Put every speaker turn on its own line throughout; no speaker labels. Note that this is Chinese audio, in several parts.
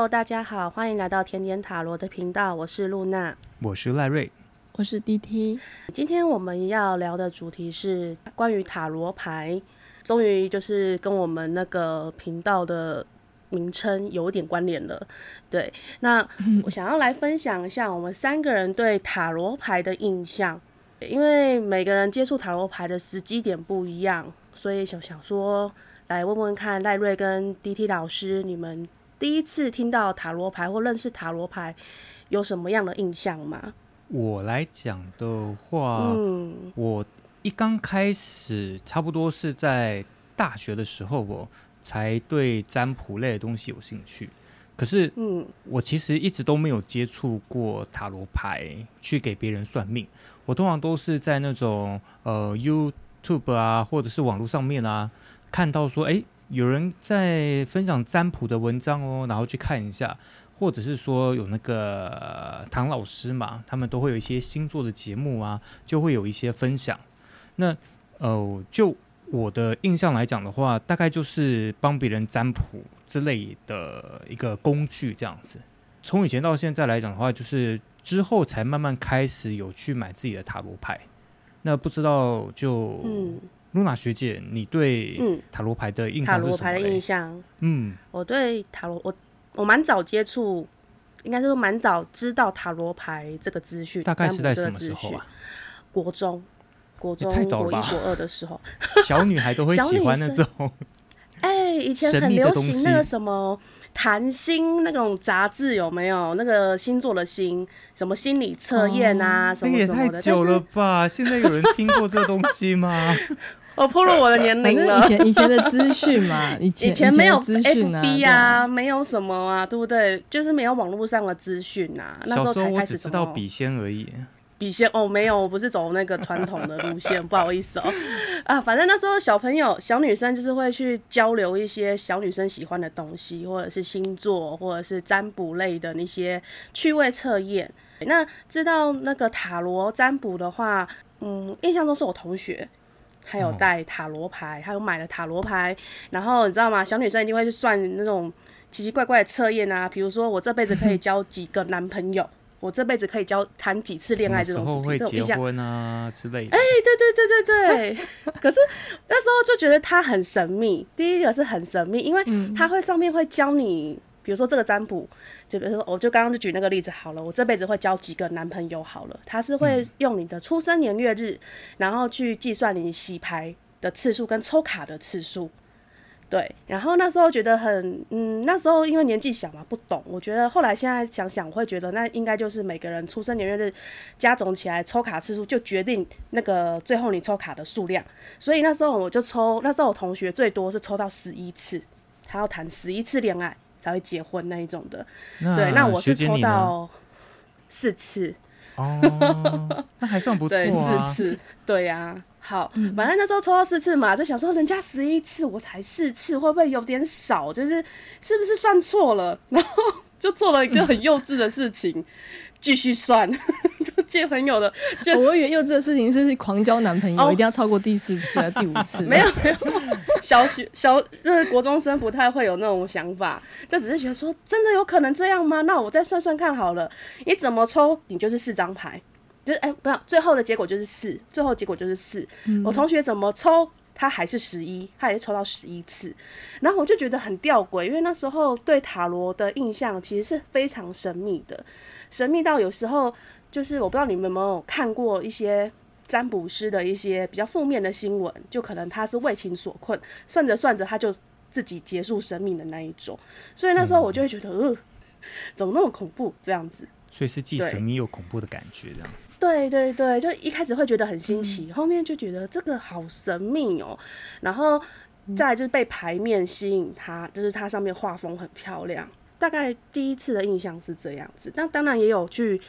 Hello，大家好，欢迎来到甜点塔罗的频道，我是露娜，
我是赖瑞，
我是 DT。
今天我们要聊的主题是关于塔罗牌，终于就是跟我们那个频道的名称有一点关联了。对，那我想要来分享一下我们三个人对塔罗牌的印象，因为每个人接触塔罗牌的时机点不一样，所以想想说来问问看赖瑞跟 DT 老师，你们。第一次听到塔罗牌或认识塔罗牌，有什么样的印象吗？
我来讲的话，嗯，我一刚开始，差不多是在大学的时候，我才对占卜类的东西有兴趣。可是，嗯，我其实一直都没有接触过塔罗牌，去给别人算命。我通常都是在那种呃 YouTube 啊，或者是网络上面啊，看到说，哎。有人在分享占卜的文章哦，然后去看一下，或者是说有那个唐老师嘛，他们都会有一些星座的节目啊，就会有一些分享。那呃，就我的印象来讲的话，大概就是帮别人占卜之类的一个工具这样子。从以前到现在来讲的话，就是之后才慢慢开始有去买自己的塔罗牌。那不知道就嗯。露娜学姐，你对塔罗牌的印象是什么？塔罗牌的印象，
嗯，我对塔罗，我我蛮早接触，应该是说蛮早知道塔罗牌这个资讯。
大概是在什么时候啊？
国中，国中，国一、国二的时候，
小女孩都会 喜欢那种。
哎、欸，以前很流行那个什么谈心那种杂志，有没有？那个星座的星，什么心理测验啊，哦、什么什么的。
那也太久了吧？现在有人听过这东西吗？
我暴露我的年龄了。
以前以前的资讯嘛，以前
以前没有 FB 啊，没有什么啊，对不对？就是没有网络上的资讯啊。那时候才开始，我只
知道笔仙而已。
笔仙哦，没有，我不是走那个传统的路线，不好意思哦。啊，反正那时候小朋友、小女生就是会去交流一些小女生喜欢的东西，或者是星座，或者是占卜类的那些趣味测验。那知道那个塔罗占卜的话，嗯，印象中是我同学。还有带塔罗牌，还有买了塔罗牌，然后你知道吗？小女生一定会去算那种奇奇怪怪的测验啊，比如说我这辈子可以交几个男朋友，我这辈子可以交谈几次恋爱这种主题，
会结婚啊之类的。
哎、欸，对对对对对。可是那时候就觉得它很神秘，第一个是很神秘，因为它会上面会教你。比如说这个占卜，就比如说，我就刚刚就举那个例子好了。我这辈子会交几个男朋友好了，他是会用你的出生年月日，然后去计算你洗牌的次数跟抽卡的次数。对，然后那时候觉得很，嗯，那时候因为年纪小嘛，不懂。我觉得后来现在想想，我会觉得那应该就是每个人出生年月日加总起来抽卡次数，就决定那个最后你抽卡的数量。所以那时候我就抽，那时候我同学最多是抽到十一次，他要谈十一次恋爱。才会结婚那一种的，对，那我是抽到四次
哦，那还算不错啊。
四次，对呀、啊，好，反正那时候抽到四次嘛，就想说人家十一次，我才四次，会不会有点少？就是是不是算错了？然后就做了一个很幼稚的事情。继续算，就 借朋友的。就
我以为幼稚的事情是狂交男朋友，哦、一定要超过第四次还是第五次？
没 有没有，小学小就是国中生不太会有那种想法，就只是觉得说真的有可能这样吗？那我再算算看好了。你怎么抽，你就是四张牌，就是哎、欸，不要，最后的结果就是四，最后结果就是四。嗯、我同学怎么抽，他还是十一，他也是抽到十一次。然后我就觉得很吊诡，因为那时候对塔罗的印象其实是非常神秘的。神秘到有时候就是我不知道你们有没有看过一些占卜师的一些比较负面的新闻，就可能他是为情所困，算着算着他就自己结束生命的那一种。所以那时候我就会觉得，呃，怎么那么恐怖这样子？
所以是既神秘又恐怖的感觉，这样。
对对对，就一开始会觉得很新奇，嗯、后面就觉得这个好神秘哦。然后再就是被牌面吸引他，就是它上面画风很漂亮。大概第一次的印象是这样子，那当然也有去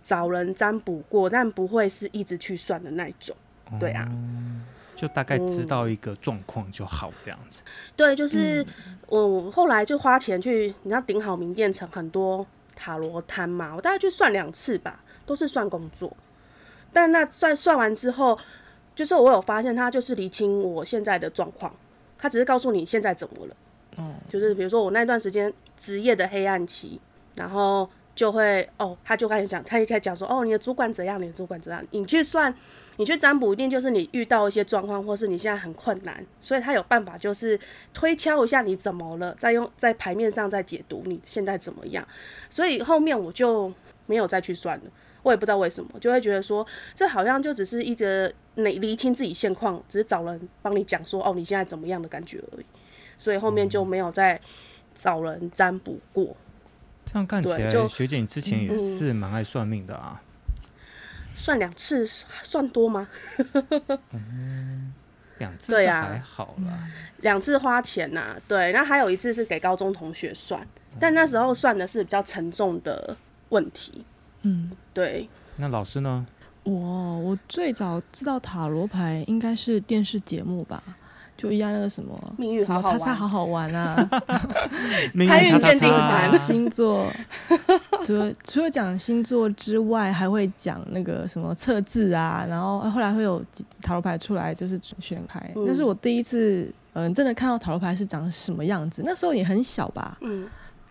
找人占卜过，但不会是一直去算的那种，对啊，
嗯、就大概知道一个状况就好这样子。
嗯、对，就是我后来就花钱去，你知道顶好名店城很多塔罗摊嘛，我大概去算两次吧，都是算工作，但那算算完之后，就是我有发现他就是理清我现在的状况，他只是告诉你现在怎么了。嗯，就是比如说我那段时间职业的黑暗期，然后就会哦，他就开始讲，他一开始讲说哦，你的主管怎样，你的主管怎样，你去算，你去占卜，一定就是你遇到一些状况，或是你现在很困难，所以他有办法就是推敲一下你怎么了，再用在牌面上再解读你现在怎么样，所以后面我就没有再去算了。我也不知道为什么，就会觉得说，这好像就只是一直理厘清自己现况，只是找人帮你讲说，哦，你现在怎么样的感觉而已。所以后面就没有再找人占卜过。嗯、
这样看起来，学姐你之前也是蛮爱算命的啊。
嗯、算两次算多吗？
嗯，两次对呀，还好啦。
两次花钱呐、啊，对，然后还有一次是给高中同学算，但那时候算的是比较沉重的问题。嗯，对。
那老师呢？
我我最早知道塔罗牌应该是电视节目吧，就一样那个什么
命运好好玩，
什么叉叉好好玩啊，
开运鉴定
团。星座，除了除了讲星座之外，还会讲那个什么测字啊，然后后来会有塔罗牌出来，就是选牌。那、嗯、是我第一次，嗯、呃，真的看到塔罗牌是长什么样子。那时候也很小吧，嗯。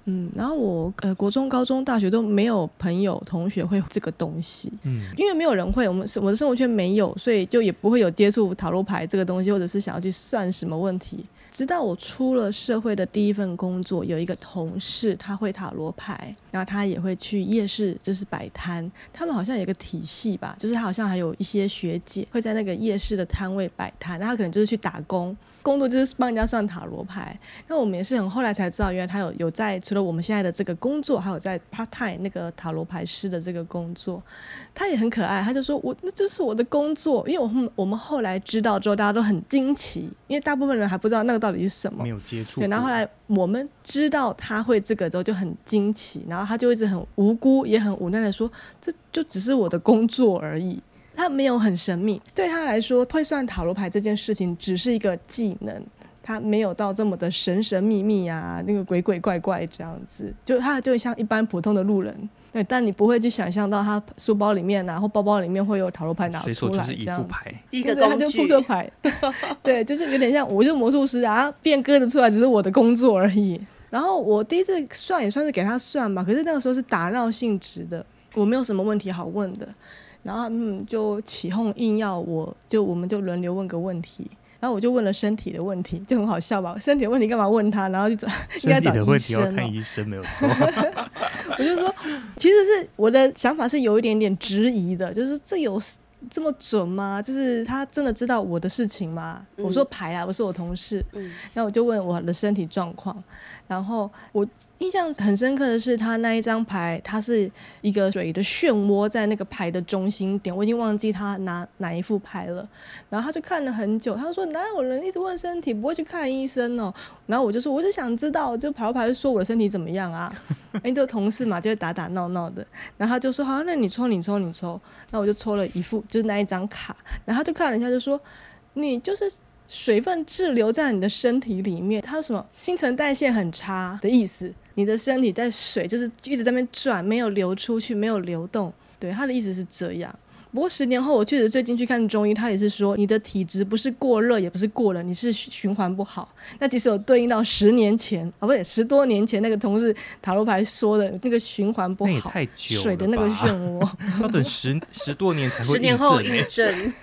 嗯，然后我呃，国中、高中、大学都没有朋友、同学会这个东西，嗯，因为没有人会，我们我的生活圈没有，所以就也不会有接触塔罗牌这个东西，或者是想要去算什么问题。直到我出了社会的第一份工作，有一个同事他会塔罗牌，然后他也会去夜市就是摆摊，他们好像有一个体系吧，就是他好像还有一些学姐会在那个夜市的摊位摆摊，那他可能就是去打工。工作就是帮人家算塔罗牌，那我们也是很后来才知道，原来他有有在除了我们现在的这个工作，还有在 part time 那个塔罗牌师的这个工作，他也很可爱，他就说我那就是我的工作，因为我们我们后来知道之后，大家都很惊奇，因为大部分人还不知道那个到底是什么，
没有接触。
对，然后后来我们知道他会这个之后就很惊奇，然后他就一直很无辜也很无奈的说，这就只是我的工作而已。他没有很神秘，对他来说，会算塔罗牌这件事情只是一个技能，他没有到这么的神神秘秘啊，那个鬼鬼怪怪这样子，就他就像一般普通的路人，对，但你不会去想象到他书包里面、啊，然后包包里面会有塔罗牌拿出来这样子，
一个工具，
就扑克牌，对，就是有点像，我就是魔术师啊，变割的出来只是我的工作而已。然后我第一次算也算是给他算吧，可是那个时候是打闹性质的，我没有什么问题好问的。然后嗯，就起哄硬要我就我们就轮流问个问题，然后我就问了身体的问题，就很好笑吧？身体的问题干嘛问他？然后就找 应该找题要
看医生没有错。
我就说，其实是我的想法是有一点点质疑的，就是这有这么准吗？就是他真的知道我的事情吗？嗯、我说牌啊，我是我同事，嗯，然后我就问我的身体状况。然后我印象很深刻的是，他那一张牌，它是一个水的漩涡在那个牌的中心点，我已经忘记他拿哪一副牌了。然后他就看了很久，他说哪有人一直问身体不会去看医生哦？然后我就说，我就想知道，就跑来跑去说我的身体怎么样啊？哎，就同事嘛，就会打打闹闹的。然后他就说好，那你抽，你抽，你抽。那我就抽了一副，就是那一张卡。然后他就看了一下，就说你就是。水分滞留在你的身体里面，它是什么？新陈代谢很差的意思。你的身体在水就是一直在那边转，没有流出去，没有流动。对，他的意思是这样。不过十年后，我确实最近去看中医，他也是说你的体质不是过热，也不是过冷，你是循环不好。那其实有对应到十年前啊，不对，十多年前那个同事塔罗牌说的那个循环不好，
太久
水的那个漩涡，
要等十十多年才会
十年后验证。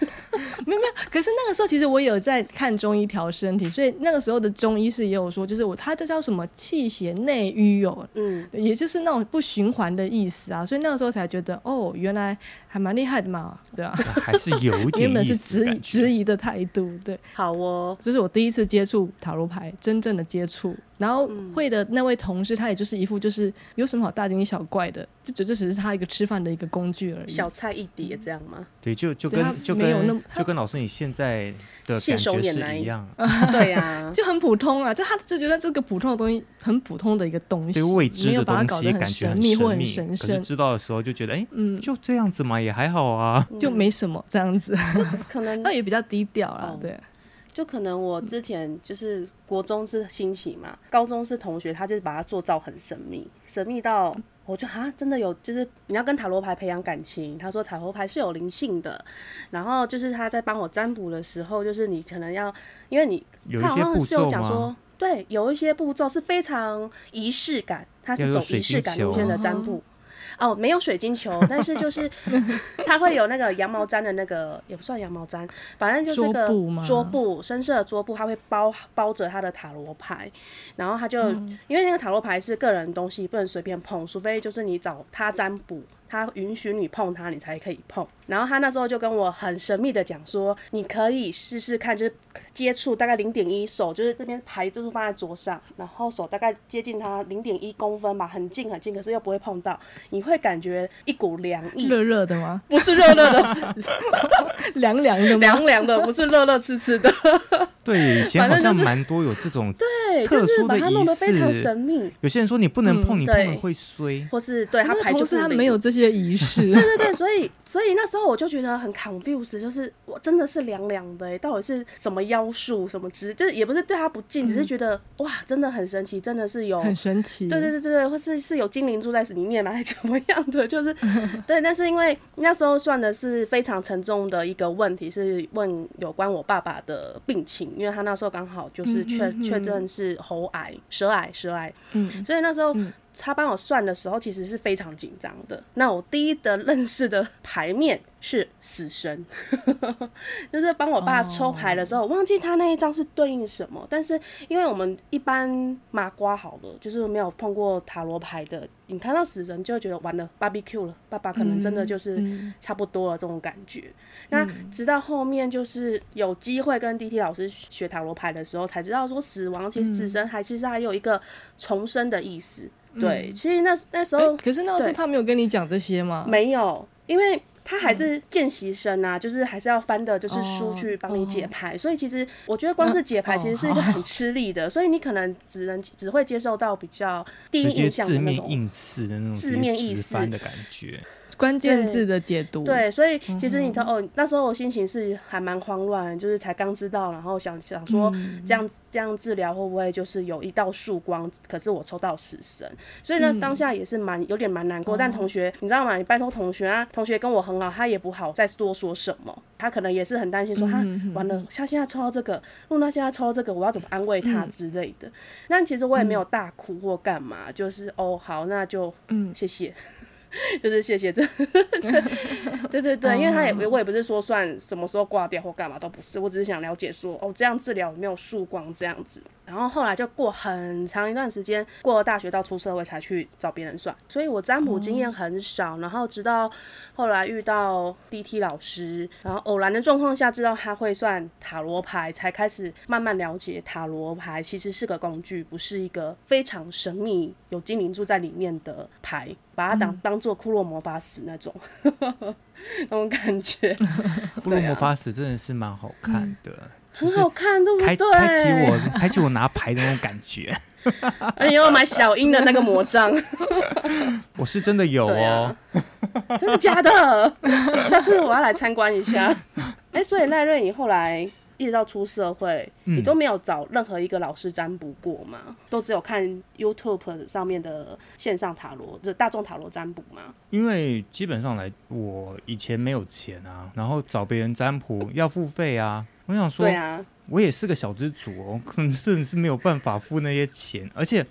没有没有，可是那个时候其实我有在看中医调身体，所以那个时候的中医是也有说，就是我他这叫什么气血内瘀哦，嗯，也就是那种不循环的意思啊，所以那个时候才觉得哦，原来还蛮厉害的嘛。对啊，
还是有一点
原本是质疑质疑的态度，对，
好哦，
这是我第一次接触塔罗牌，真正的接触。然后会的那位同事，他也就是一副就是有什么好大惊小怪的，这就这只是他一个吃饭的一个工具而已，
小菜一碟这样吗？
对，就就跟就跟就跟老师你现在的感觉是一样，
对呀，
就很普通啊，就他就觉得这个普通的东西很普通的一个东西，
对未知的东西感觉很
神秘或很神圣，
可是知道的时候就觉得哎，嗯，就这样子嘛，也还好啊，
就没什么这样子，
可能
那也比较低调啊，对。
就可能我之前就是国中是新奇嘛，高中是同学，他就是把它做造很神秘，神秘到我就啊，真的有，就是你要跟塔罗牌培养感情。他说塔罗牌是有灵性的，然后就是他在帮我占卜的时候，就是你可能要，因为你
有一些步骤吗？
对，有一些步骤是非常仪式感，它是走仪式感路线的占卜。哦，没有水晶球，但是就是它会有那个羊毛毡的那个，也不算羊毛毡，反正就是个桌布，深色的桌布，它会包包着它的塔罗牌，然后它就、嗯、因为那个塔罗牌是个人东西，不能随便碰，除非就是你找他占卜。他允许你碰他，你才可以碰。然后他那时候就跟我很神秘的讲说，你可以试试看，就是接触大概零点一，手就是这边牌就是放在桌上，然后手大概接近他零点一公分吧，很近很近，可是又不会碰到，你会感觉一股凉意。
热热的吗？
不是热热的，
凉凉的，
凉凉的，不是热热刺刺的。
对，以前好像蛮多有这种
对
特殊的仪式，
把它弄得非常神秘。
有些人说你不能碰，你碰了会衰，
或是对他牌就是
他没有这些仪式。
对对对，所以所以那时候我就觉得很 confused，就是我真的是凉凉的，到底是什么妖术什么之，就是也不是对他不敬，只是觉得哇，真的很神奇，真的是有
很神奇。
对对对对，或是是有精灵住在里面吗？还是怎么样的？就是 对，但是因为那时候算的是非常沉重的一个问题，是问有关我爸爸的病情。因为他那时候刚好就是确确诊是喉癌、舌癌、舌癌，嗯，所以那时候他帮我算的时候，其实是非常紧张的。那我第一的认识的牌面是死神，就是帮我爸抽牌的时候，我忘记他那一张是对应什么。但是因为我们一般麻瓜好了，就是没有碰过塔罗牌的，你看到死神就觉得完了，BBQ 了，爸爸可能真的就是差不多了这种感觉。那直到后面就是有机会跟 DT 老师学塔罗牌的时候，才知道说死亡其实死神还其实还有一个重生的意思。对，其实那那时候，
可是那个时候他没有跟你讲这些吗？
没有，因为他还是见习生啊，就是还是要翻的，就是书去帮你解牌。所以其实我觉得光是解牌其实是一个很吃力的，所以你可能只能只会接受到比较第一印象
意思的那种
字面意思
的感觉。
关键字的解读，
对，所以其实你知道哦，那时候我心情是还蛮慌乱，就是才刚知道，然后想想说这样这样治疗会不会就是有一道曙光？可是我抽到死神，所以呢当下也是蛮有点蛮难过。但同学你知道吗？你拜托同学啊，同学跟我很好，他也不好再多说什么，他可能也是很担心说他完了，他现在抽到这个，如果他现在抽到这个，我要怎么安慰他之类的。但其实我也没有大哭或干嘛，就是哦好，那就嗯谢谢。就是谢谢这，对对对，因为他也我也不是说算什么时候挂掉或干嘛都不是，我只是想了解说哦这样治疗有没有曙光这样子。然后后来就过很长一段时间，过了大学到出社会才去找别人算，所以我占卜经验很少。然后直到后来遇到 DT 老师，然后偶然的状况下知道他会算塔罗牌，才开始慢慢了解塔罗牌其实是个工具，不是一个非常神秘有精灵住在里面的牌，把它当当做库洛魔法使那种 那种感觉。
布鲁魔法使真的是蛮好看的。
很好看，对不对？
开开启我，开启我拿牌的那种感觉。
哎呦，买小樱的那个魔杖，
我是真的有哦。
啊、真的假的？下次我要来参观一下。哎、欸，所以赖瑞，你后来一直到出社会，嗯、你都没有找任何一个老师占卜过吗？都只有看 YouTube 上面的线上塔罗，就大众塔罗占卜吗？
因为基本上来，我以前没有钱啊，然后找别人占卜要付费啊。我想说，啊我也是个小资主哦，可能甚至是没有办法付那些钱，而且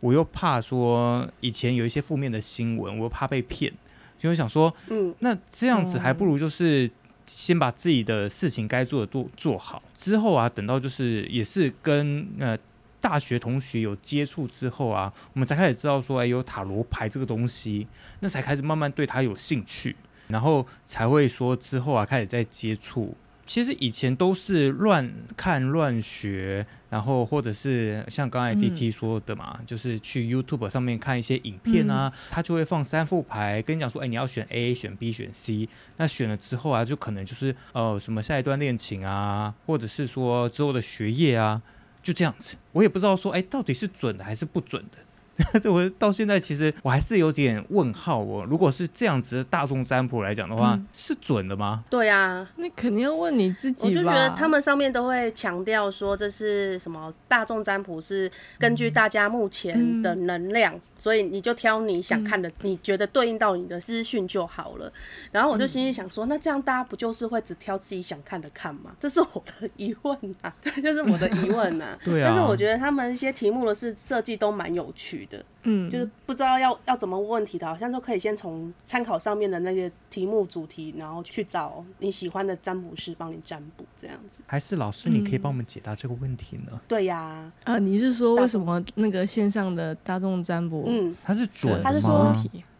我又怕说以前有一些负面的新闻，我又怕被骗，所以我想说，嗯，那这样子还不如就是先把自己的事情该做的做做好，之后啊，等到就是也是跟呃大学同学有接触之后啊，我们才开始知道说，哎，有塔罗牌这个东西，那才开始慢慢对他有兴趣，然后才会说之后啊，开始在接触。其实以前都是乱看乱学，然后或者是像刚才 DT 说的嘛，嗯、就是去 YouTube 上面看一些影片啊，嗯、他就会放三副牌，跟你讲说，哎，你要选 A、选 B、选 C。那选了之后啊，就可能就是呃什么下一段恋情啊，或者是说之后的学业啊，就这样子。我也不知道说，哎，到底是准的还是不准的。我到现在其实我还是有点问号。我如果是这样子的大众占卜来讲的话，嗯、是准的吗？
对啊，
那肯定要问你自己。
我就觉得他们上面都会强调说，这是什么大众占卜是根据大家目前的能量，嗯、所以你就挑你想看的，嗯、你觉得对应到你的资讯就好了。然后我就心里想说，嗯、那这样大家不就是会只挑自己想看的看吗？这是我的疑问啊，对就是我的疑问啊。对啊。但是我觉得他们一些题目的是设计都蛮有趣的。嗯，就是不知道要要怎么问问题的，好像都可以先从参考上面的那个题目主题，然后去找你喜欢的占卜师帮你占卜这样子。
还是老师，你可以帮我们解答这个问题呢？嗯、
对呀、啊，
啊，你是说为什么那个线上的大众占卜，嗯，
它是准？
他是说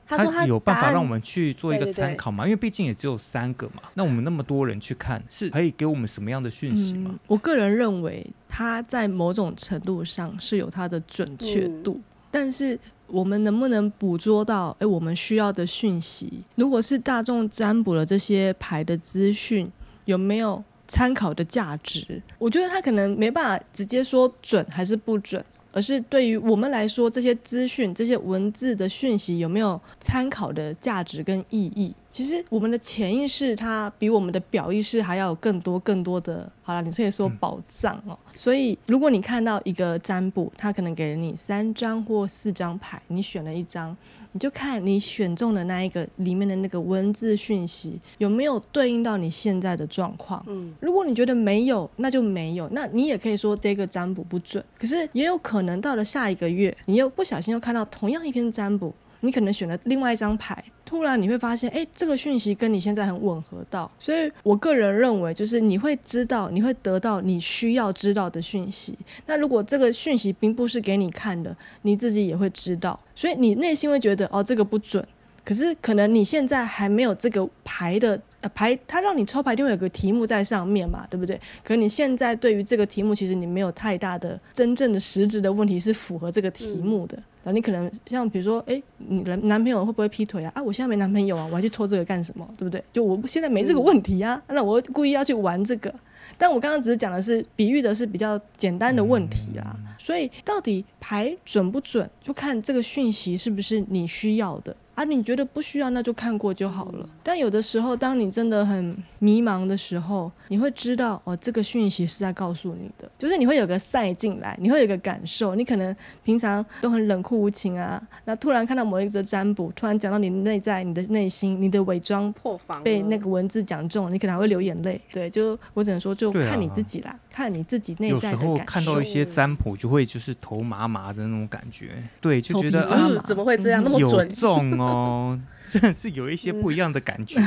他说他
有办法让我们去做一个参考吗？对对对，因为毕竟也只有三个嘛，那我们那么多人去看，是可以给我们什么样的讯息吗？
嗯、我个人认为，它在某种程度上是有它的准确度，嗯、但是。我们能不能捕捉到诶，我们需要的讯息？如果是大众占卜了这些牌的资讯，有没有参考的价值？我觉得他可能没办法直接说准还是不准，而是对于我们来说，这些资讯、这些文字的讯息有没有参考的价值跟意义？其实我们的潜意识，它比我们的表意识还要有更多更多的，好了，你可以说宝藏哦。嗯、所以，如果你看到一个占卜，它可能给了你三张或四张牌，你选了一张，你就看你选中的那一个里面的那个文字讯息有没有对应到你现在的状况。嗯，如果你觉得没有，那就没有，那你也可以说这个占卜不准。可是也有可能到了下一个月，你又不小心又看到同样一篇占卜，你可能选了另外一张牌。突然你会发现，哎，这个讯息跟你现在很吻合到，所以我个人认为，就是你会知道，你会得到你需要知道的讯息。那如果这个讯息并不是给你看的，你自己也会知道，所以你内心会觉得，哦，这个不准。可是可能你现在还没有这个牌的呃牌，他让你抽牌，就会有个题目在上面嘛，对不对？可是你现在对于这个题目，其实你没有太大的真正的实质的问题是符合这个题目的。那、嗯、你可能像比如说，哎，你男男朋友会不会劈腿啊？啊，我现在没男朋友啊，我还去抽这个干什么？对不对？就我现在没这个问题啊，嗯、那我故意要去玩这个。但我刚刚只是讲的是比喻的是比较简单的问题啊，嗯、所以到底牌准不准，就看这个讯息是不是你需要的。啊，你觉得不需要，那就看过就好了。但有的时候，当你真的很迷茫的时候，你会知道哦，这个讯息是在告诉你的，就是你会有个赛进来，你会有个感受。你可能平常都很冷酷无情啊，那突然看到某一则占卜，突然讲到你内在、你的内心、你的伪装破防，被那个文字讲中，你可能还会流眼泪。对，就我只能说，就看你自己啦，啊、看你自己内在的感受。有时候
看到一些占卜，就会就是头麻麻的那种感觉，对，就觉得啊，
怎么会这样，那么准？
有中哦。哦，真的是有一些不一样的感觉。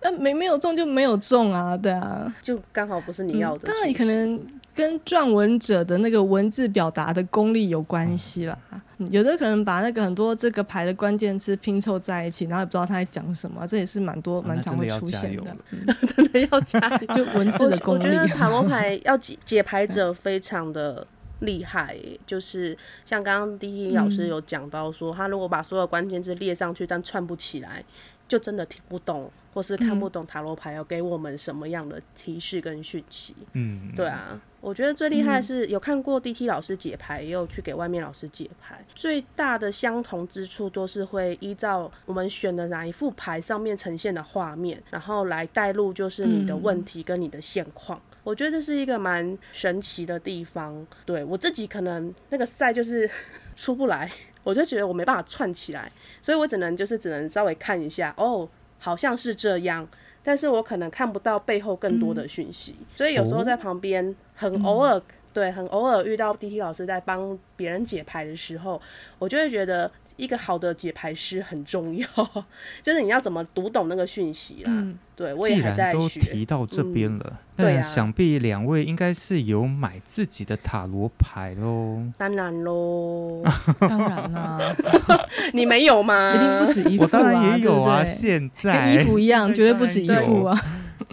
那 没没有中就没有中啊，对啊，
就刚好不是你要的。
当然，你可能跟撰文者的那个文字表达的功力有关系啦。嗯、有的可能把那个很多这个牌的关键词拼凑在一起，然后也不知道他在讲什么，这也是蛮多蛮常会出现的。
真的要加油，
就文字的功力。
我觉得塔罗牌要解解牌者非常的。厉害，就是像刚刚 D.T 老师有讲到说，他如果把所有关键字列上去，但串不起来，就真的听不懂，或是看不懂塔罗牌要给我们什么样的提示跟讯息。嗯，对啊，我觉得最厉害的是有看过 D.T 老师解牌，也有去给外面老师解牌，最大的相同之处都是会依照我们选的哪一副牌上面呈现的画面，然后来带入就是你的问题跟你的现况。我觉得这是一个蛮神奇的地方，对，我自己可能那个赛就是出不来，我就觉得我没办法串起来，所以我只能就是只能稍微看一下，哦，好像是这样，但是我可能看不到背后更多的讯息，嗯、所以有时候在旁边很偶尔，嗯、对，很偶尔遇到 D.T 老师在帮别人解牌的时候，我就会觉得。一个好的解牌师很重要，就是你要怎么读懂那个讯息啦。嗯、对，我也还在
都提到这边了，那、嗯、想必两位应该是有买自己的塔罗牌喽？
当然喽，
当然啦。
你没有吗？
一定不止一副啊！
我当然也有啊，
对对
现在
跟衣服一样，绝对不止一副啊。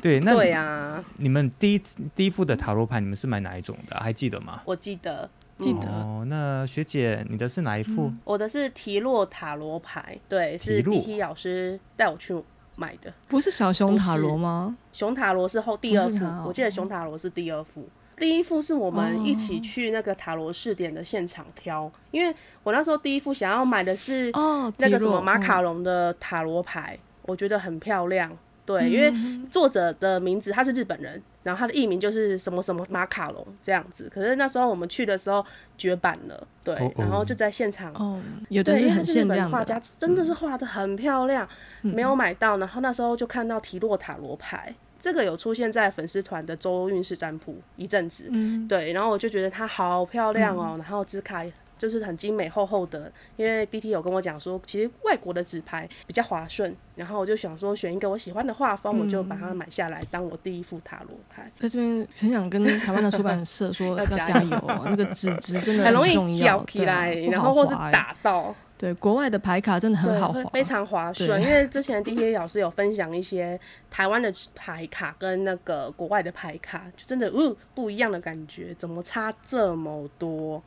对，那
对啊。
你们第一第一副的塔罗牌，你们是买哪一种的？还记得吗？
我记得。
记得
哦，那学姐，你的是哪一副？嗯、
我的是提洛塔罗牌，对，是 D.T 老师带我去买的。
不是小熊塔罗吗？
熊塔罗是后第二副，我记得熊塔罗是第二副。第一副是我们一起去那个塔罗试点的现场挑，哦、因为我那时候第一副想要买的是那个什么马卡龙的塔罗牌，哦、我觉得很漂亮。对，因为作者的名字他是日本人，然后他的艺名就是什么什么马卡龙这样子。可是那时候我们去的时候绝版了，对，哦哦然后就在现场，
哦，有的是很限量的，
画家真的是画的很漂亮，嗯、没有买到。然后那时候就看到提洛塔罗牌，这个有出现在粉丝团的周运势占卜一阵子，嗯，对，然后我就觉得它好漂亮哦，嗯、然后兹卡。就是很精美厚厚的，因为 D T 有跟我讲说，其实外国的纸牌比较滑顺，然后我就想说选一个我喜欢的画风，嗯、我就把它买下来当我第一副塔罗牌。
在这边很想跟台湾的出版社说要加油啊，那个纸质真的很，
很容易掉起来，然后或是打到。
对，国外的牌卡真的很好滑，
非常滑顺。对因为之前 D T 老师有分享一些台湾的牌卡跟那个国外的牌卡，就真的哦不一样的感觉，怎么差这么多？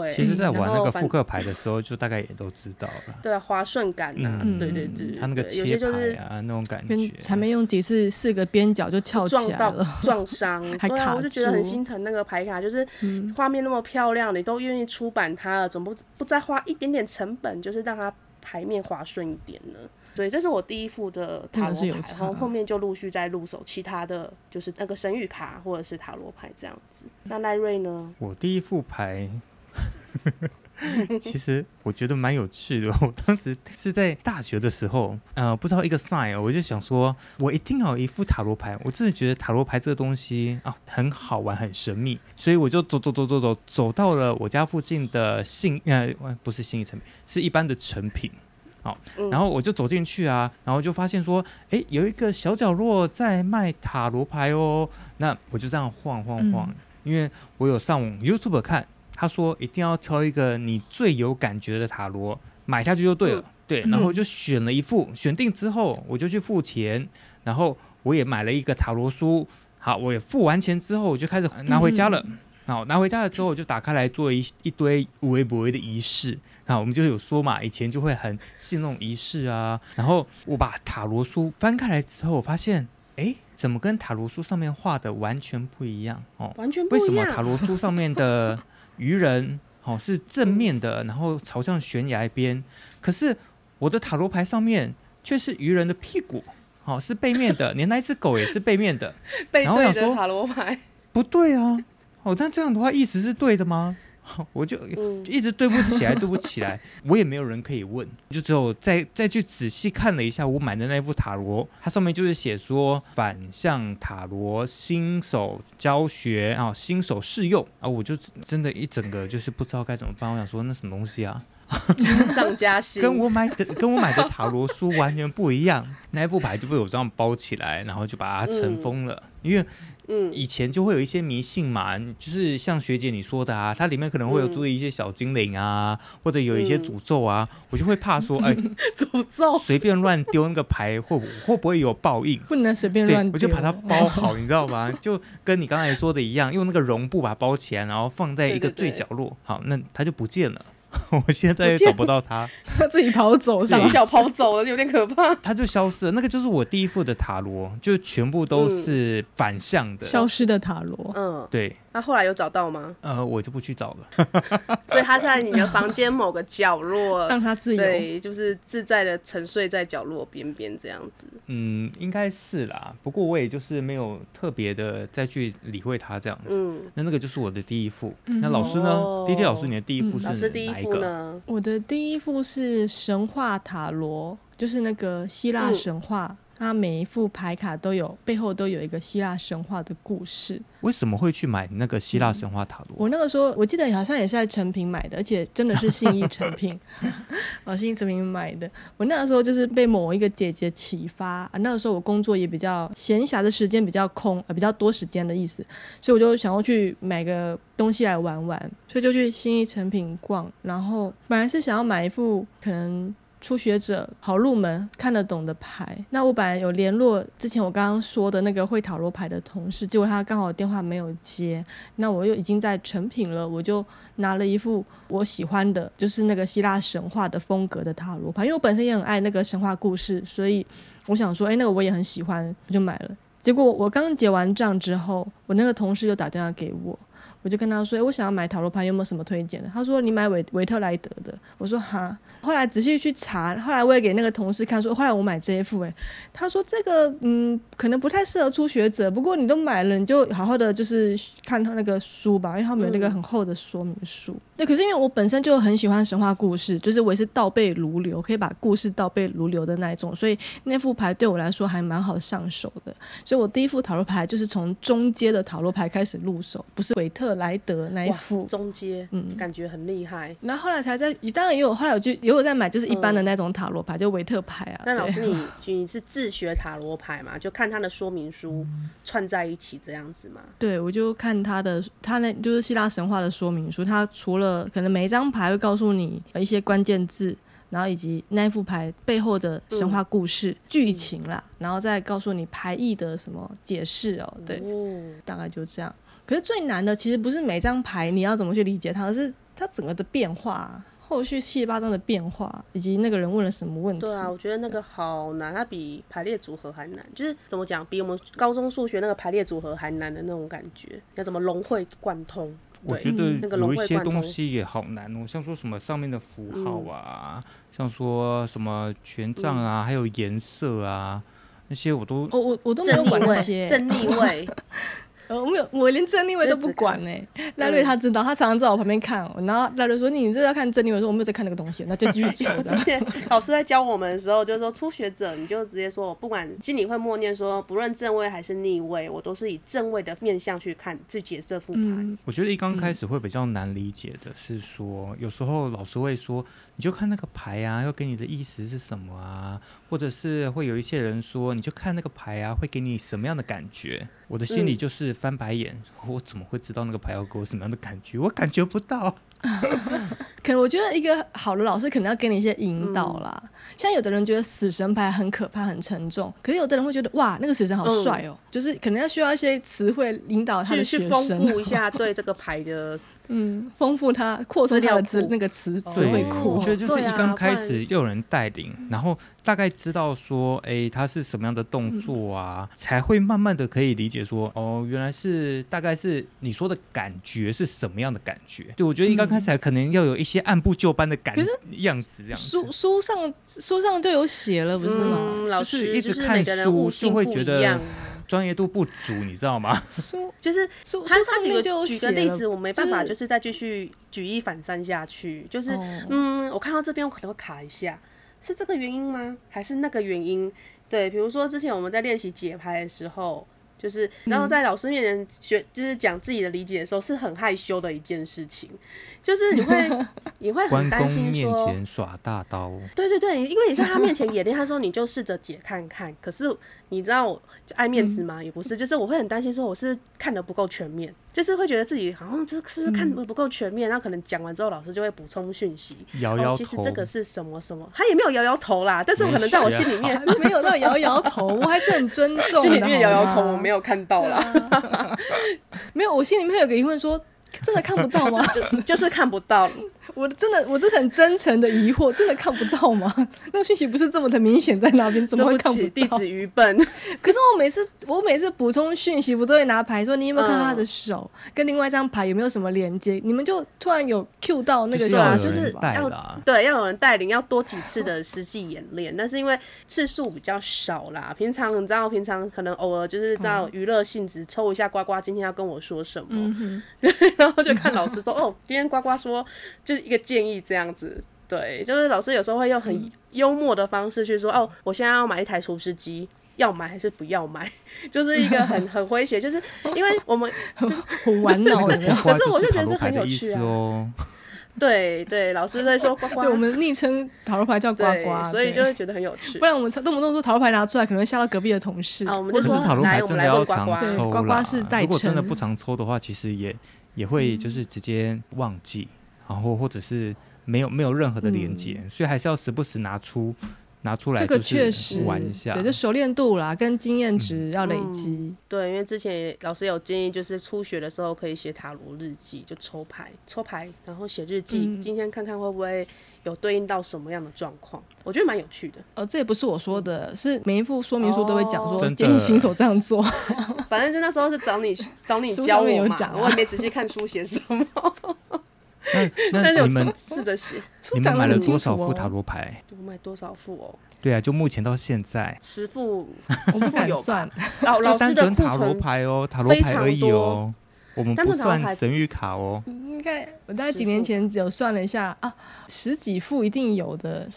对，
其实，在玩那个复刻牌的时候，就大概也都知道了。
对，滑顺感嗯、对对对，
他那个切牌啊，那种感觉，
才没用几次，四个边角就翘起来了，
撞伤，还卡、啊、我就觉得很心疼那个牌卡，就是画面那么漂亮，你都愿意出版它了，总不不再花一点点成本，就是让它牌面滑顺一点呢？对，这是我第一副的塔罗牌，然后后面就陆续在入手其他的就是那个神谕卡或者是塔罗牌这样子。那赖瑞呢？
我第一副牌。其实我觉得蛮有趣的。我当时是在大学的时候，呃，不知道一个 sign，我就想说，我一定要有一副塔罗牌。我真的觉得塔罗牌这个东西啊，很好玩，很神秘，所以我就走走走走走，走到了我家附近的信，呃，不是信义产品，是一般的成品。好，然后我就走进去啊，然后就发现说，哎，有一个小角落在卖塔罗牌哦。那我就这样晃晃晃，嗯、因为我有上 YouTube 看。他说：“一定要挑一个你最有感觉的塔罗，买下去就对了。嗯、对，然后就选了一副，选定之后我就去付钱，然后我也买了一个塔罗书。好，我也付完钱之后，我就开始拿回家了。然后、嗯、拿回家了之后，我就打开来做一一堆无微不微的仪式。然后我们就有说嘛，以前就会很信那种仪式啊。然后我把塔罗书翻开来之后，我发现，哎，怎么跟塔罗书上面画的完全不一样哦？
完全不一样。
为什么塔罗书上面的？”愚人，好、哦、是正面的，然后朝向悬崖边。可是我的塔罗牌上面却是渔人的屁股，好、哦、是背面的，连那只狗也是背面的。
背对的塔罗牌，
不对啊！哦，但这样的话意思是对的吗？我就一直对不起来，对不起来，我也没有人可以问，就只有再再去仔细看了一下我买的那副塔罗，它上面就是写说反向塔罗新手教学啊，新手试用。啊，我就真的一整个就是不知道该怎么办，我想说那什么东西啊，
上加薪，
跟我买的跟我买的塔罗书完全不一样，那一副牌就被我这样包起来，然后就把它尘封了，嗯、因为。嗯，以前就会有一些迷信嘛，就是像学姐你说的啊，它里面可能会有注意一些小精灵啊，嗯、或者有一些诅咒啊，嗯、我就会怕说，哎，诅咒，随便乱丢那个牌会会不会有报应？
不能随便乱丢，
我就把它包好，你知道吗？就跟你刚才说的一样，用那个绒布把它包起来，然后放在一个最角落，对对对，好，那它就不见了。我现在也找不到他，
他自己跑走，
上脚跑走了，有点可怕。
他就消失了，那个就是我第一副的塔罗，就全部都是反向的，
消失的塔罗。
嗯，
对。
那后来有找到吗？
呃，我就不去找了。
所以他在你的房间某个角落，
让他自由，
对，就是自在的沉睡在角落边边这样子。
嗯，应该是啦。不过我也就是没有特别的再去理会他这样子。嗯，那那个就是我的第一副。那老师呢滴滴老师，你的第一副是哪一个？
我的第一副是神话塔罗，就是那个希腊神话。它每一副牌卡都有背后都有一个希腊神话的故事。
为什么会去买那个希腊神话塔罗？
我那个时候我记得好像也是在成品买的，而且真的是信义成品，哦，信义成品买的。我那个时候就是被某一个姐姐启发啊，那个时候我工作也比较闲暇的时间比较空，呃，比较多时间的意思，所以我就想要去买个东西来玩玩，所以就去信义成品逛。然后本来是想要买一副可能。初学者好入门看得懂的牌，那我本来有联络之前我刚刚说的那个会塔罗牌的同事，结果他刚好电话没有接，那我又已经在成品了，我就拿了一副我喜欢的，就是那个希腊神话的风格的塔罗牌，因为我本身也很爱那个神话故事，所以我想说，哎，那个我也很喜欢，我就买了。结果我刚结完账之后，我那个同事又打电话给我。我就跟他说：“欸、我想要买塔罗牌，有没有什么推荐的？”他说：“你买维维特莱德的。”我说：“哈。”后来仔细去查，后来我也给那个同事看，说：“后来我买这一副。”哎，他说：“这个嗯，可能不太适合初学者。不过你都买了，你就好好的就是看他那个书吧，因为他们有那个很厚的说明书。嗯”对，可是因为我本身就很喜欢神话故事，就是我也是倒背如流，可以把故事倒背如流的那一种，所以那副牌对我来说还蛮好上手的。所以我第一副塔罗牌就是从中阶的塔罗牌开始入手，不是维特莱德那一副
中阶，嗯，感觉很厉害。
然后后来才在，当然也有，后来我就也有在买，就是一般的那种塔罗牌，嗯、就维特牌啊。
那老师你，你你是自学塔罗牌嘛？就看他的说明书串在一起这样子嘛？
对，我就看他的，他那就是希腊神话的说明书。他除了可能每一张牌会告诉你一些关键字，然后以及那副牌背后的神话故事剧、嗯、情啦，然后再告诉你牌意的什么解释哦。对，哦、大概就这样。可是最难的其实不是每张牌你要怎么去理解它，而是它整个的变化，后续七八张的变化，以及那个人问了什么问题。
对啊，我觉得那个好难，它比排列组合还难。就是怎么讲，比我们高中数学那个排列组合还难的那种感觉。要怎么融会贯通？
我觉得有一些东西也好难哦，像说什么上面的符号啊，嗯、像说什么权杖啊，嗯、还有颜色啊，那些我都
我我我都没有管那些
正逆位。
我没有，我连正逆位都不管呢。赖瑞他知道，他常常在我旁边看。然后赖瑞说：“你这要看正逆位。”我说：“我没有在看那个东西。”那就继续 讲。
之前老师在教我们的时候，就是说初学者你就直接说，我不管心里会默念说，不论正位还是逆位，我都是以正位的面向去看自己的这副牌。嗯、
我觉得一刚开始会比较难理解的是说，有时候老师会说，你就看那个牌啊，要给你的意思是什么啊？或者是会有一些人说，你就看那个牌啊，会给你什么样的感觉？我的心里就是翻白眼，嗯、我怎么会知道那个牌要给我什么样的感觉？我感觉不到。
可能我觉得一个好的老师可能要给你一些引导啦。嗯、像有的人觉得死神牌很可怕、很沉重，可是有的人会觉得哇，那个死神好帅哦、喔，嗯、就是可能要需要一些词汇引导他的学生，
去丰富一下对这个牌的。
嗯，丰富它，扩充它的词那个词词汇库。
我觉得就是一刚开始又有人带领，啊、然后大概知道说，哎、欸，它是什么样的动作啊，嗯、才会慢慢的可以理解说，哦，原来是大概是你说的感觉是什么样的感觉。对，我觉得一刚开始还可能要有一些按部就班的感觉样子这样子。
书书上书上就有写了，不是吗？
嗯、老师
就是一直看书就会觉得。专业度不足，你知道吗？
书就是书，他他举个举个例子，我没办法，就是再继续举一反三下去。就是嗯，我看到这边我可能会卡一下，是这个原因吗？还是那个原因？对，比如说之前我们在练习解牌的时候，就是然后在老师面前学，就是讲自己的理解的时候，是很害羞的一件事情。就是你会你会很担心说，
关公面前耍大刀。
对对对，因为你在他面前演练，他说你就试着解看看。可是你知道。就爱面子吗，嗯、也不是，就是我会很担心，说我是看的不够全面，就是会觉得自己好像就是不是看的不够全面，然后、嗯、可能讲完之后，老师就会补充讯息，
摇摇头、哦，
其实这个是什么什么，他也没有摇摇头啦，但是我可能在我心里面
没有那种摇摇头，我还是很尊重，
心里面摇摇头我没有看到啦，
啊、没有，我心里面有个疑问说，真的看不到吗？
就就是看不到。
我真的，我这是很真诚的疑惑，真的看不到吗？那个讯息不是这么的明显在那边，怎么会看不到？
弟子愚笨。
可是我每次，我每次补充讯息，不都会拿牌说，你有没有看他的手，嗯、跟另外一张牌有没有什么连接？你们就突然有 Q 到那个，
就是要
就是要对，要有人带领，要多几次的实际演练。但是因为次数比较少啦，平常你知道，平常可能偶尔就是到娱乐性质抽一下呱呱，今天要跟我说什么，然后就看老师说，哦，今天呱呱说就是一个建议这样。子，对，就是老师有时候会用很幽默的方式去说，嗯、哦，我现在要买一台厨师机，要买还是不要买？就是一个很 很诙谐，就是因为我们
很玩闹的，
可是我就觉得这很有趣啊。对对，老师在说呱呱，
对，我们昵称塔罗牌叫呱呱，
所以就会觉得很有趣。
不然我们动不动说塔罗牌拿出来，可能会吓到隔壁的同事。
啊，我们就说
塔罗牌真的要常抽
呱呱是代称。
如果真的不常抽的话，其实也也会就是直接忘记，然后或者是。没有没有任何的连接，嗯、所以还是要时不时拿出拿出来，
这个确实
玩一下，
对，就熟练度啦，跟经验值要累积、
嗯。对，因为之前老师有建议，就是初学的时候可以写塔罗日记，就抽牌，抽牌，然后写日记、嗯，今天看看会不会有对应到什么样的状况，我觉得蛮有趣的。
呃，这也不是我说的，是每一副说明书都会讲说建议新手这样做。
反正就那时候是找你找你教我嘛，我也没仔细看书写什么。
那那你们
试着写，
你们买了多少副塔罗牌？
我买多少副哦？
对啊，就目前到现在
十副，
我不敢算。
老老师的
塔罗牌哦，塔罗牌而已哦，我们不算神谕卡哦。
我大概几年前只有算了一下啊，十几副一定有的，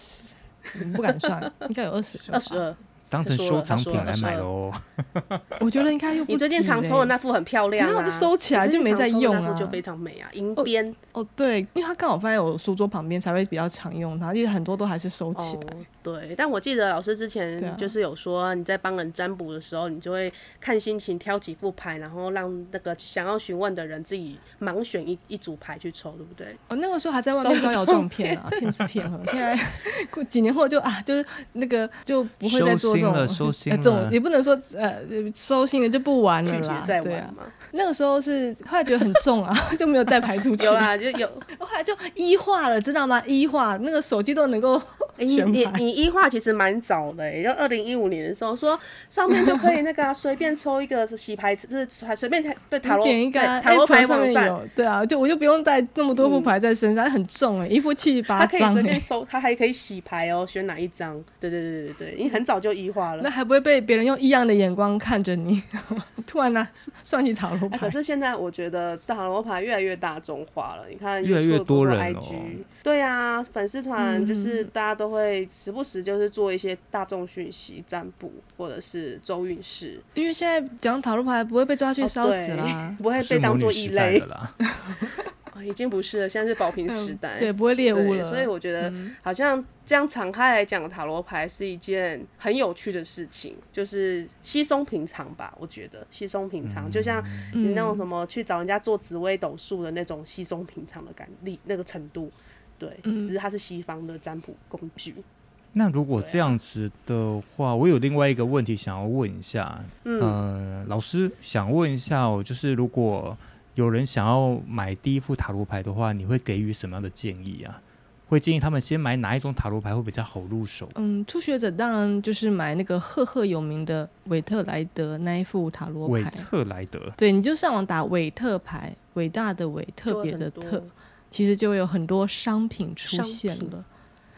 不敢算，应该有二十
二十二。
当成收藏品来买哦，
我觉得应该又不、欸、
你最近常抽的那副很漂亮、啊，
然后我就收起来就没再用了，
就非常美啊，银边。
哦，哦对，因为它刚好放在我书桌旁边，才会比较常用它，因为很多都还是收起来。哦
对，但我记得老师之前就是有说，你在帮人占卜的时候，你就会看心情挑几副牌，然后让那个想要询问的人自己盲选一一组牌去抽，对不对？
哦，那个时候还在外面 招摇撞骗啊，骗吃骗喝。现在过 几年后就啊，就是那个就不会再做
心了，收心了，
这种也不能说呃收心了就不玩了啦，
再
玩嘛。那个时候是后来觉得很重啊，就没有再排出去。
有啦，就有。
后来就一化了，知道吗？一化那个手机都能够选牌。
你你一化其实蛮早的，也就二零一五年的时候说上面就可以那个随、啊、便抽一个是洗牌，就是随便对塔罗
点一个塔罗牌上面有，对啊，就我就不用带那么多副牌在身上，嗯、很重哎，一副七八张。它可以随便收，
它还可以洗牌哦，选哪一张？对对对对对，因为很早就一
那还不会被别人用异样的眼光看着你？突然呢、啊，算起塔罗牌。
可是现在我觉得塔罗牌越来越大众化了，你看
越来越多人哦。
对啊，粉丝团就是大家都会时不时就是做一些大众讯息占卜或者是周运势，
因为现在讲塔罗牌不会被抓去烧死了、哦，
不会被当做异类了。已经不是了，现在是保平时代，
嗯、对，不会猎物了。
所以我觉得好像这样敞开来讲塔罗牌是一件很有趣的事情，就是稀松平常吧。我觉得稀松平常、嗯，就像你那种什么去找人家做紫微斗数的那种稀松平常的感力那个程度，对，只是它是西方的占卜工具。
那如果这样子的话，我有另外一个问题想要问一下，嗯，呃、老师想问一下哦，就是如果。有人想要买第一副塔罗牌的话，你会给予什么样的建议啊？会建议他们先买哪一种塔罗牌会比较好入手？
嗯，初学者当然就是买那个赫赫有名的韦特莱德那一副塔罗牌。
韦特莱德，
对，你就上网打韦特牌，伟大的伟，特别的特，其实就会有很多商品出现了。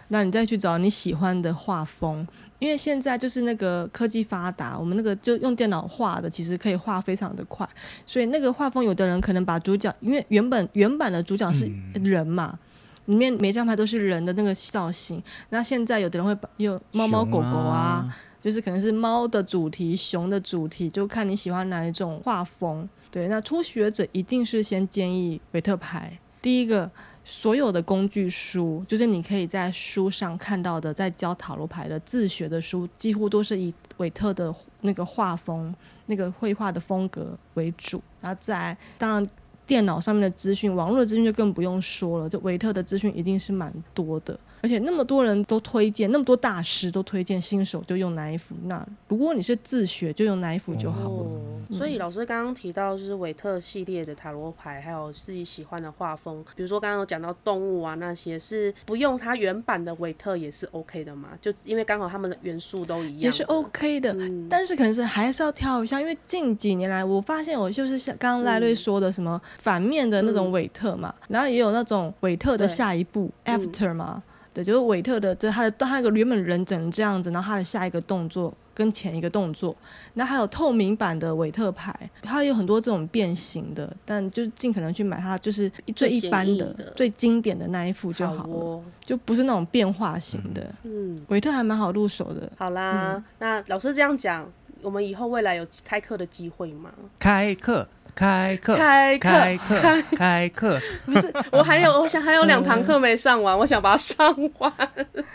那你再去找你喜欢的画风。因为现在就是那个科技发达，我们那个就用电脑画的，其实可以画非常的快。所以那个画风，有的人可能把主角，因为原本原版的主角是人嘛，里面每张牌都是人的那个造型。那现在有的人会把用猫猫狗狗啊，就是可能是猫的主题、熊的主题，就看你喜欢哪一种画风。对，那初学者一定是先建议维特牌，第一个。所有的工具书，就是你可以在书上看到的，在教塔罗牌的自学的书，几乎都是以韦特的那个画风、那个绘画的风格为主。然后在当然电脑上面的资讯、网络的资讯就更不用说了，就维特的资讯一定是蛮多的。而且那么多人都推荐，那么多大师都推荐新手就用哪一副？那如果你是自学，就用哪一副就好了。
哦嗯、所以老师刚刚提到就是韦特系列的塔罗牌，还有自己喜欢的画风，比如说刚刚有讲到动物啊那些，是不用它原版的韦特也是 OK 的嘛？就因为刚好他们的元素都一样，
也是 OK 的。嗯、但是可能是还是要挑一下，因为近几年来我发现我就是像刚刚赖瑞说的什么反面的那种韦特嘛、嗯，然后也有那种韦特的下一步 After 嘛。就是韦特的，这他的他那个原本人整成这样子，然后他的下一个动作跟前一个动作，那还有透明版的韦特牌，它有很多这种变形的，但就尽可能去买它就是最一般的、的最经典的那一副就好了好、哦，就不是那种变化型的。嗯，韦特还蛮好入手的。
好啦，嗯、那老师这样讲，我们以后未来有开课的机会吗？
开课。开课，
开
课，开课，开课。
不是，我还有，我想还有两堂课没上完，我想把它上完。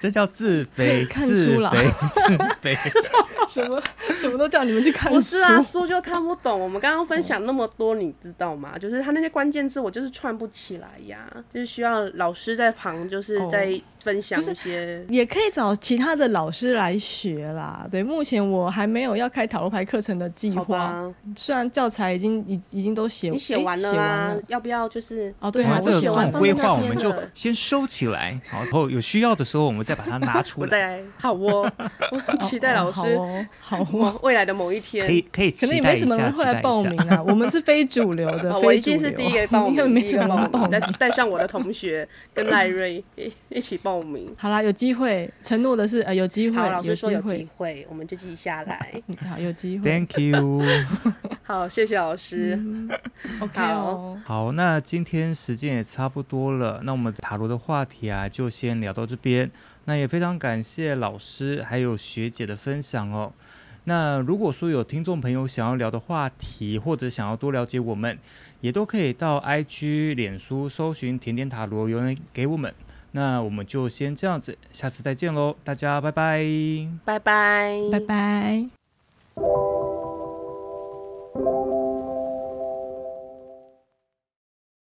这叫自肥，
看书了，
自肥。
什么什么都叫你们去看书，
不是啊，书就看不懂。我们刚刚分享那么多，你知道吗？就是他那些关键字，我就是串不起来呀，就是需要老师在旁，就是在分享一些，
也可以找其他的老师来学啦。对，目前我还没有要开塔罗牌课程的计划，虽然教材已经已已经都写，
你写完了吗？要不要就是
哦，对
啊，
我写完
规划，我们就先收起来，然后有需要的时候，我们再把它拿出来。
再好哦，我很期待老师。
好哦，
未来的某一天
可以可以，
可能也没什么人会来报名啊。我们是非主流的，
我一定是第一个报名，
没什么报名。
带带上我的同学跟赖瑞一起报名。
好啦，有机会，承诺的是呃有机会，
老师说有机会，我们就记下来。
好，有机会。
Thank you。
好，谢谢老师。
OK 哦。
好，那今天时间也差不多了，那我们塔罗的话题啊，就先聊到这边。那也非常感谢老师还有学姐的分享哦。那如果说有听众朋友想要聊的话题，或者想要多了解我们，也都可以到 IG、脸书搜寻“甜点塔罗”留言给我们。那我们就先这样子，下次再见喽，大家拜拜，
拜拜，
拜拜。